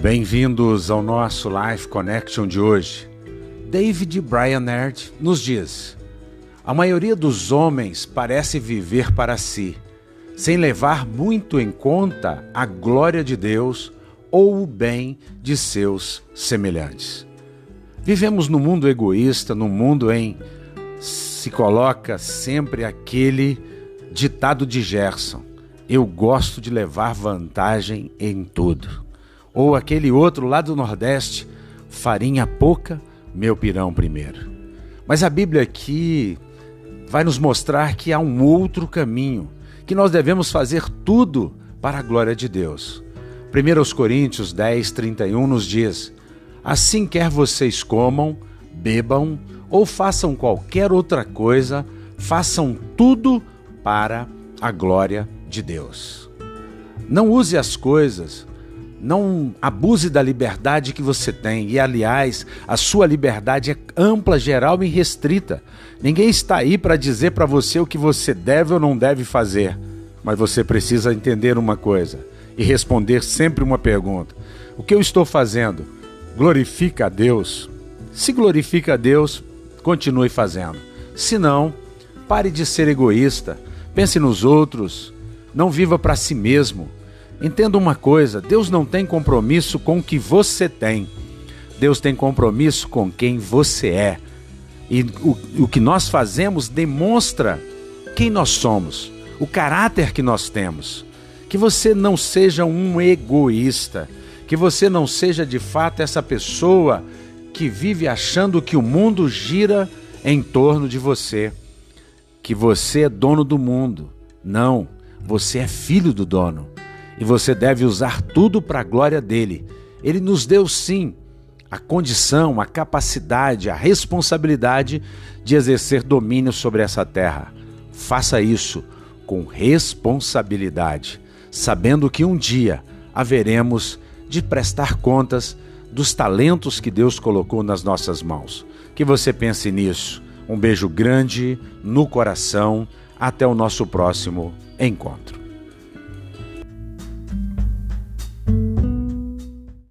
Bem-vindos ao nosso Life Connection de hoje. David Bryan nos diz: A maioria dos homens parece viver para si, sem levar muito em conta a glória de Deus ou o bem de seus semelhantes. Vivemos num mundo egoísta, num mundo em se coloca sempre aquele ditado de Gerson: Eu gosto de levar vantagem em tudo. Ou aquele outro lá do Nordeste, farinha pouca, meu pirão primeiro. Mas a Bíblia aqui vai nos mostrar que há um outro caminho, que nós devemos fazer tudo para a glória de Deus. 1 Coríntios 10, 31 nos diz: Assim quer vocês comam, bebam ou façam qualquer outra coisa, façam tudo para a glória de Deus. Não use as coisas não abuse da liberdade que você tem. E, aliás, a sua liberdade é ampla, geral e restrita. Ninguém está aí para dizer para você o que você deve ou não deve fazer. Mas você precisa entender uma coisa e responder sempre uma pergunta: O que eu estou fazendo glorifica a Deus? Se glorifica a Deus, continue fazendo. Se não, pare de ser egoísta. Pense nos outros. Não viva para si mesmo Entenda uma coisa: Deus não tem compromisso com o que você tem, Deus tem compromisso com quem você é. E o, o que nós fazemos demonstra quem nós somos, o caráter que nós temos. Que você não seja um egoísta, que você não seja de fato essa pessoa que vive achando que o mundo gira em torno de você, que você é dono do mundo. Não, você é filho do dono e você deve usar tudo para a glória dele. Ele nos deu sim a condição, a capacidade, a responsabilidade de exercer domínio sobre essa terra. Faça isso com responsabilidade, sabendo que um dia haveremos de prestar contas dos talentos que Deus colocou nas nossas mãos. Que você pense nisso. Um beijo grande no coração. Até o nosso próximo encontro.